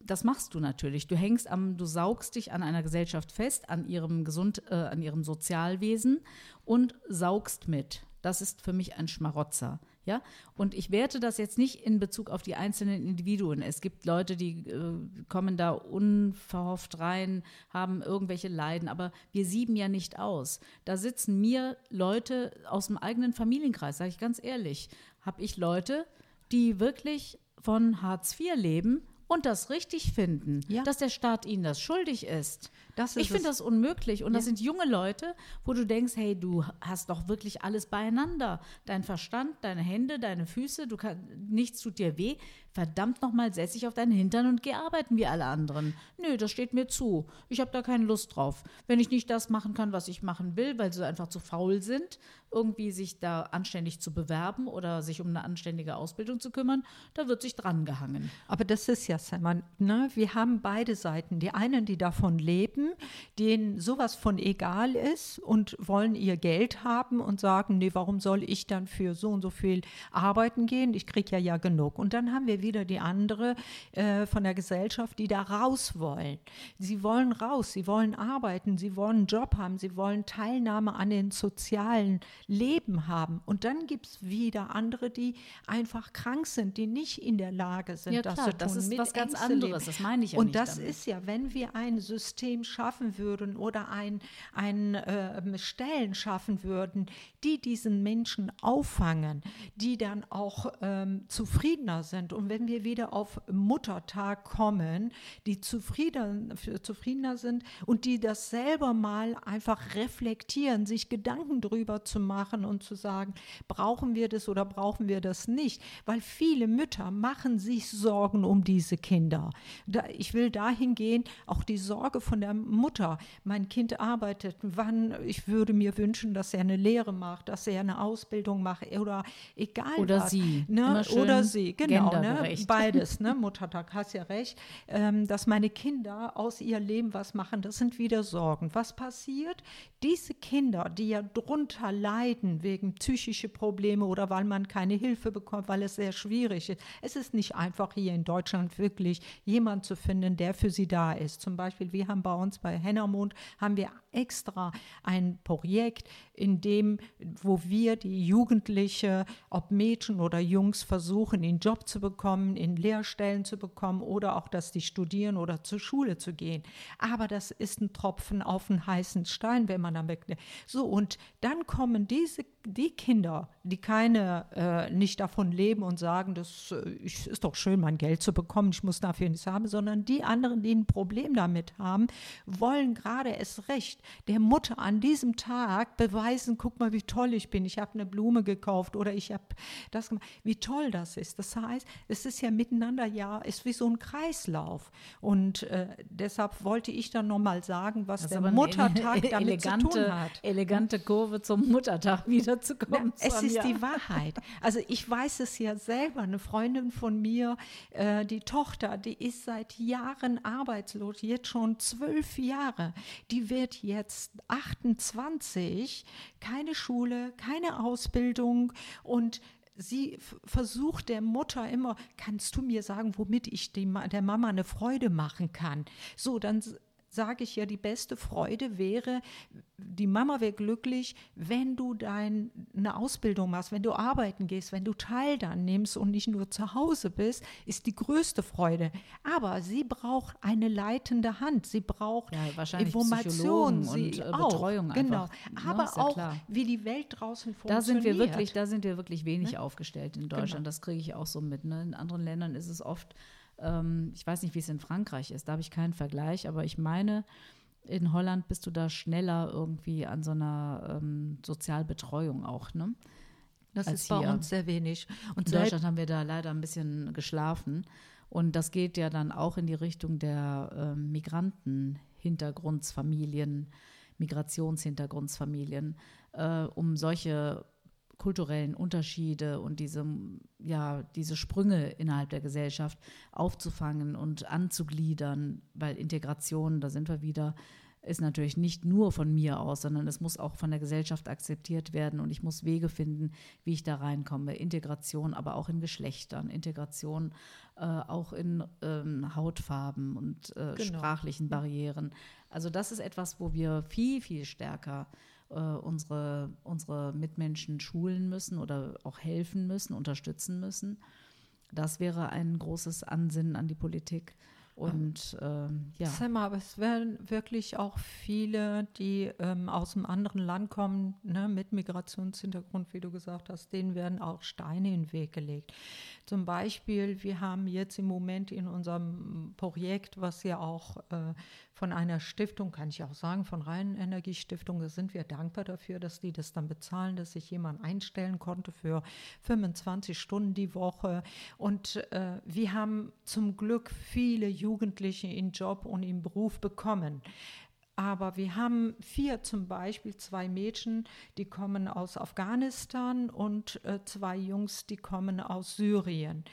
das machst du natürlich. Du hängst am, du saugst dich an einer Gesellschaft fest, an ihrem Gesund, äh, an ihrem Sozialwesen und saugst mit. Das ist für mich ein Schmarotzer. Ja, und ich werte das jetzt nicht in Bezug auf die einzelnen Individuen. Es gibt Leute, die äh, kommen da unverhofft rein, haben irgendwelche Leiden, aber wir sieben ja nicht aus. Da sitzen mir Leute aus dem eigenen Familienkreis, sage ich ganz ehrlich, habe ich Leute, die wirklich von Hartz IV leben und das richtig finden, ja. dass der Staat ihnen das schuldig ist. Ich finde das unmöglich. Und ja. das sind junge Leute, wo du denkst, hey, du hast doch wirklich alles beieinander. Dein Verstand, deine Hände, deine Füße, du kann, nichts tut dir weh. Verdammt nochmal, setz dich auf deinen Hintern und geh arbeiten wie alle anderen. Nö, das steht mir zu. Ich habe da keine Lust drauf. Wenn ich nicht das machen kann, was ich machen will, weil sie einfach zu faul sind, irgendwie sich da anständig zu bewerben oder sich um eine anständige Ausbildung zu kümmern, da wird sich dran gehangen. Aber das ist ja, Simon, ne? wir haben beide Seiten. Die einen, die davon leben, denen sowas von egal ist und wollen ihr Geld haben und sagen, nee, warum soll ich dann für so und so viel arbeiten gehen? Ich kriege ja ja genug. Und dann haben wir wieder die andere äh, von der Gesellschaft, die da raus wollen. Sie wollen raus, sie wollen arbeiten, sie wollen einen Job haben, sie wollen Teilnahme an den sozialen Leben haben. Und dann gibt es wieder andere, die einfach krank sind, die nicht in der Lage sind, ja, das klar, zu tun. Das ist was ganz anderes, das meine ich ja Und nicht das damit. ist ja, wenn wir ein System schaffen würden oder ein, ein äh, Stellen schaffen würden, die diesen Menschen auffangen, die dann auch ähm, zufriedener sind. Und wenn wir wieder auf Muttertag kommen, die zufrieden, zufriedener sind und die das selber mal einfach reflektieren, sich Gedanken darüber zu machen und zu sagen, brauchen wir das oder brauchen wir das nicht? Weil viele Mütter machen sich Sorgen um diese Kinder. Da, ich will dahin gehen, auch die Sorge von der Mutter. Mein Kind arbeitet, wann, ich würde mir wünschen, dass er eine Lehre macht, dass er eine Ausbildung macht oder egal oder was. sie. Ne? Oder sie, genau. Ne? beides, ne? Muttertag, hast ja recht, ähm, dass meine Kinder aus ihr Leben was machen, das sind wieder Sorgen. Was passiert? Diese Kinder, die ja drunter leiden wegen psychische Probleme oder weil man keine Hilfe bekommt, weil es sehr schwierig ist. Es ist nicht einfach hier in Deutschland wirklich jemand zu finden, der für sie da ist. Zum Beispiel, wir haben bei uns bei Hennermond haben wir extra ein Projekt, in dem, wo wir die Jugendliche, ob Mädchen oder Jungs, versuchen, einen Job zu bekommen, in Lehrstellen zu bekommen oder auch, dass die studieren oder zur Schule zu gehen. Aber das ist ein Tropfen auf einen heißen Stein, wenn man damit. So, und dann kommen diese die Kinder, die keine, äh, nicht davon leben und sagen, das äh, ist doch schön, mein Geld zu bekommen, ich muss dafür nichts haben, sondern die anderen, die ein Problem damit haben, wollen gerade es recht der Mutter an diesem Tag beweisen, guck mal, wie toll ich bin, ich habe eine Blume gekauft oder ich habe das gemacht, wie toll das ist. Das heißt, es ist ja miteinander, ja, ist wie so ein Kreislauf. Und äh, deshalb wollte ich dann nochmal sagen, was der Muttertag damit elegante, zu tun hat. Elegante Kurve zum Muttertag wieder zu kommen. Na, es ist die Wahrheit. Also ich weiß es ja selber. Eine Freundin von mir, äh, die Tochter, die ist seit Jahren arbeitslos, jetzt schon zwölf Jahre. Die wird jetzt 28, keine Schule, keine Ausbildung und sie versucht der Mutter immer, kannst du mir sagen, womit ich die, der Mama eine Freude machen kann? So, dann sage ich ja, die beste Freude wäre, die Mama wäre glücklich, wenn du deine Ausbildung machst, wenn du arbeiten gehst, wenn du Teil dann nimmst und nicht nur zu Hause bist, ist die größte Freude. Aber sie braucht eine leitende Hand, sie braucht ja, Information, sie und äh, Betreuung auch, genau. Einfach. Aber ja, auch, klar. wie die Welt draußen da funktioniert. sind wir wirklich, da sind wir wirklich wenig Ne? aufgestellt in Deutschland. Genau. Das kriege ich auch so mit. Ne? In anderen Ländern ist es oft ähm, ich weiß nicht, wie es in Frankreich ist, da habe ich keinen Vergleich, aber ich meine, in Holland bist du da schneller irgendwie an so einer ähm, Sozialbetreuung auch, ne? Das ist bei hier. uns sehr wenig. Und In Deutschland haben wir da leider ein bisschen geschlafen. Und das geht ja dann auch in die Richtung der ähm, Migranten-Hintergrundsfamilien, Migrationshintergrundsfamilien, äh, um solche kulturellen Unterschiede und diese, ja, diese Sprünge innerhalb der Gesellschaft aufzufangen und anzugliedern, weil Integration, da sind wir wieder, ist natürlich nicht nur von mir aus, sondern es muss auch von der Gesellschaft akzeptiert werden und ich muss Wege finden, wie ich da reinkomme. Integration, aber auch in Geschlechtern, Integration äh, auch in ähm, Hautfarben und äh, Genau. sprachlichen Barrieren. Also das ist etwas, wo wir viel, viel stärker äh, unsere, unsere Mitmenschen schulen müssen oder auch helfen müssen, unterstützen müssen. Das wäre ein großes Ansinnen an die Politik. Und ähm, ja, Sag mal, aber es werden wirklich auch viele, die ähm, aus einem anderen Land kommen, ne, mit Migrationshintergrund, wie du gesagt hast, denen werden auch Steine in den Weg gelegt. Zum Beispiel, wir haben jetzt im Moment in unserem Projekt, was ja auch äh, von einer Stiftung, kann ich auch sagen, von Rhein Energiestiftung, da sind wir dankbar dafür, dass die das dann bezahlen, dass sich jemand einstellen konnte für 25 Stunden die Woche. Und äh, wir haben zum Glück viele Jugendliche in Job und im Beruf bekommen. Aber wir haben vier zum Beispiel, zwei Mädchen, die kommen aus Afghanistan und äh, zwei Jungs, die kommen aus Syrien.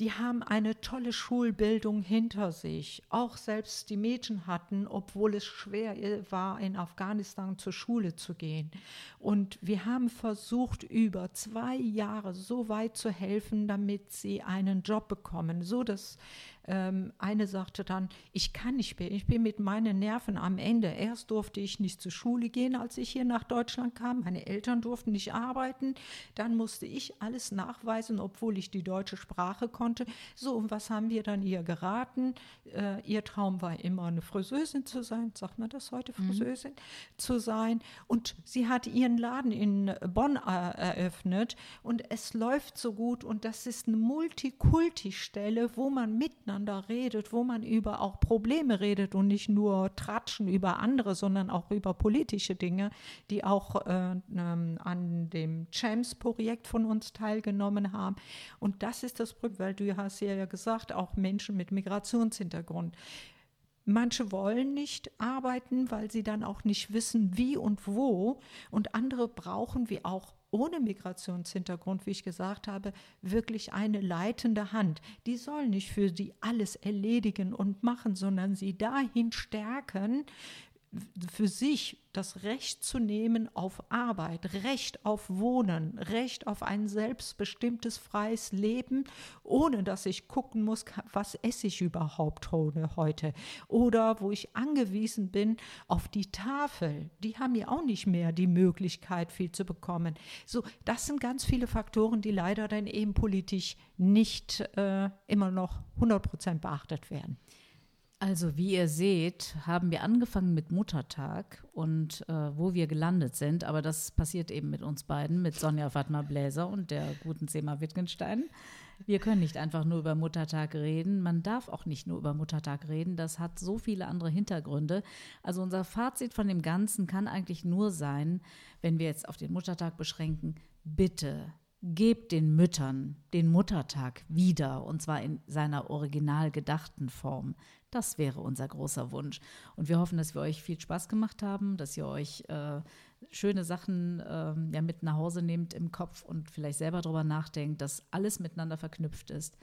Die haben eine tolle Schulbildung hinter sich. Auch selbst die Mädchen hatten, obwohl es schwer war, in Afghanistan zur Schule zu gehen. Und wir haben versucht, über zwei Jahre so weit zu helfen, damit sie einen Job bekommen, so dass ähm, eine sagte dann, ich kann nicht mehr, ich bin mit meinen Nerven am Ende. Erst durfte ich nicht zur Schule gehen, als ich hier nach Deutschland kam. Meine Eltern durften nicht arbeiten. Dann musste ich alles nachweisen, obwohl ich die deutsche Sprache konnte. So, und was haben wir dann ihr geraten? Äh, ihr Traum war immer, eine Friseusin zu sein. Sagt man das heute, Friseusin zu sein? Und sie hat ihren Laden in Bonn äh, eröffnet und es läuft so gut und das ist eine Multikulti-Stelle, wo man miteinander redet, wo man über auch Probleme redet und nicht nur tratschen über andere, sondern auch über politische Dinge, die auch äh, ähm, an dem Champs-Projekt von uns teilgenommen haben. Und das ist das Problem, weil du hast ja gesagt, auch Menschen mit Migrationshintergrund. Manche wollen nicht arbeiten, weil sie dann auch nicht wissen, wie und wo. Und andere brauchen, wie auch ohne Migrationshintergrund, wie ich gesagt habe, wirklich eine leitende Hand. Die soll nicht für sie alles erledigen und machen, sondern sie dahin stärken, für sich das Recht zu nehmen auf Arbeit, Recht auf Wohnen, Recht auf ein selbstbestimmtes freies Leben, ohne dass ich gucken muss, was esse ich überhaupt heute oder wo ich angewiesen bin auf die Tafel. Die haben ja auch nicht mehr die Möglichkeit, viel zu bekommen. So, das sind ganz viele Faktoren, die leider dann eben politisch nicht äh, immer noch 100 Prozent beachtet werden. Also wie ihr seht, haben wir angefangen mit Muttertag und äh, wo wir gelandet sind, aber das passiert eben mit uns beiden, mit Sonja Fatma Bläser und der guten Sema Wittgenstein. Wir können nicht einfach nur über Muttertag reden. Man darf auch nicht nur über Muttertag reden. Das hat so viele andere Hintergründe. Also unser Fazit von dem Ganzen kann eigentlich nur sein, wenn wir jetzt auf den Muttertag beschränken, bitte gebt den Müttern den Muttertag wieder, und zwar in seiner original gedachten Form. Das wäre unser großer Wunsch. Und wir hoffen, dass wir euch viel Spaß gemacht haben, dass ihr euch äh, schöne Sachen äh, ja, mit nach Hause nehmt im Kopf und vielleicht selber darüber nachdenkt, dass alles miteinander verknüpft ist.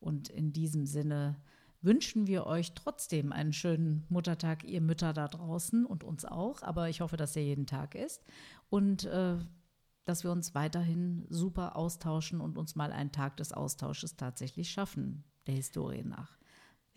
Und in diesem Sinne wünschen wir euch trotzdem einen schönen Muttertag, ihr Mütter da draußen und uns auch. Aber ich hoffe, dass er jeden Tag ist. Und äh, dass wir uns weiterhin super austauschen und uns mal einen Tag des Austausches tatsächlich schaffen, der Historie nach.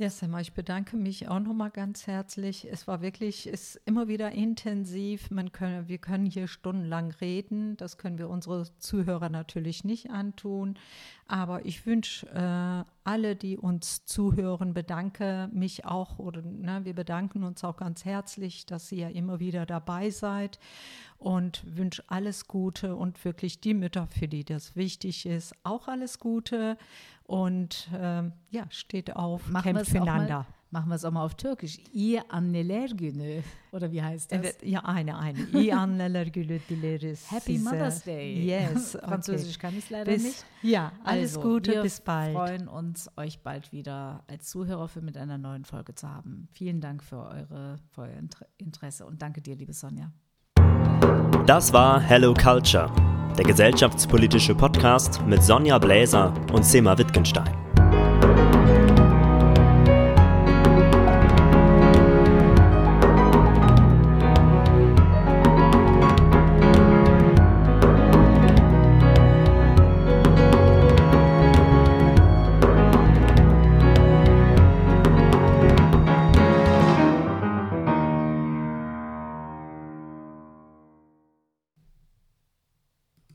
Ja, Semma, ich bedanke mich auch nochmal ganz herzlich. Es war wirklich, ist immer wieder intensiv. Man können, wir können hier stundenlang reden. Das können wir unsere Zuhörer natürlich nicht antun. Aber ich wünsche äh, alle, die uns zuhören, bedanke mich auch oder ne, wir bedanken uns auch ganz herzlich, dass ihr immer wieder dabei seid und wünsche alles Gute und wirklich die Mütter, für die das wichtig ist, auch alles Gute und ähm, ja, steht auf, machen kämpft füreinander. Machen wir es auch mal auf Türkisch. İyi anneler günü. Oder wie heißt das? Evet, ja, eine, eine. İyi anneler günü dileriz. Happy size. Mother's Day. Yes. Okay. Französisch kann ich es leider bis, nicht. Ja, alles also, Gute, wir bis bald. Wir freuen uns, euch bald wieder als Zuhörer für mit einer neuen Folge zu haben. Vielen Dank für, eure, für euer Interesse und danke dir, liebe Sonja. Das war Hello Culture, der gesellschaftspolitische Podcast mit Sonja Bläser und Sema Wittgenstein.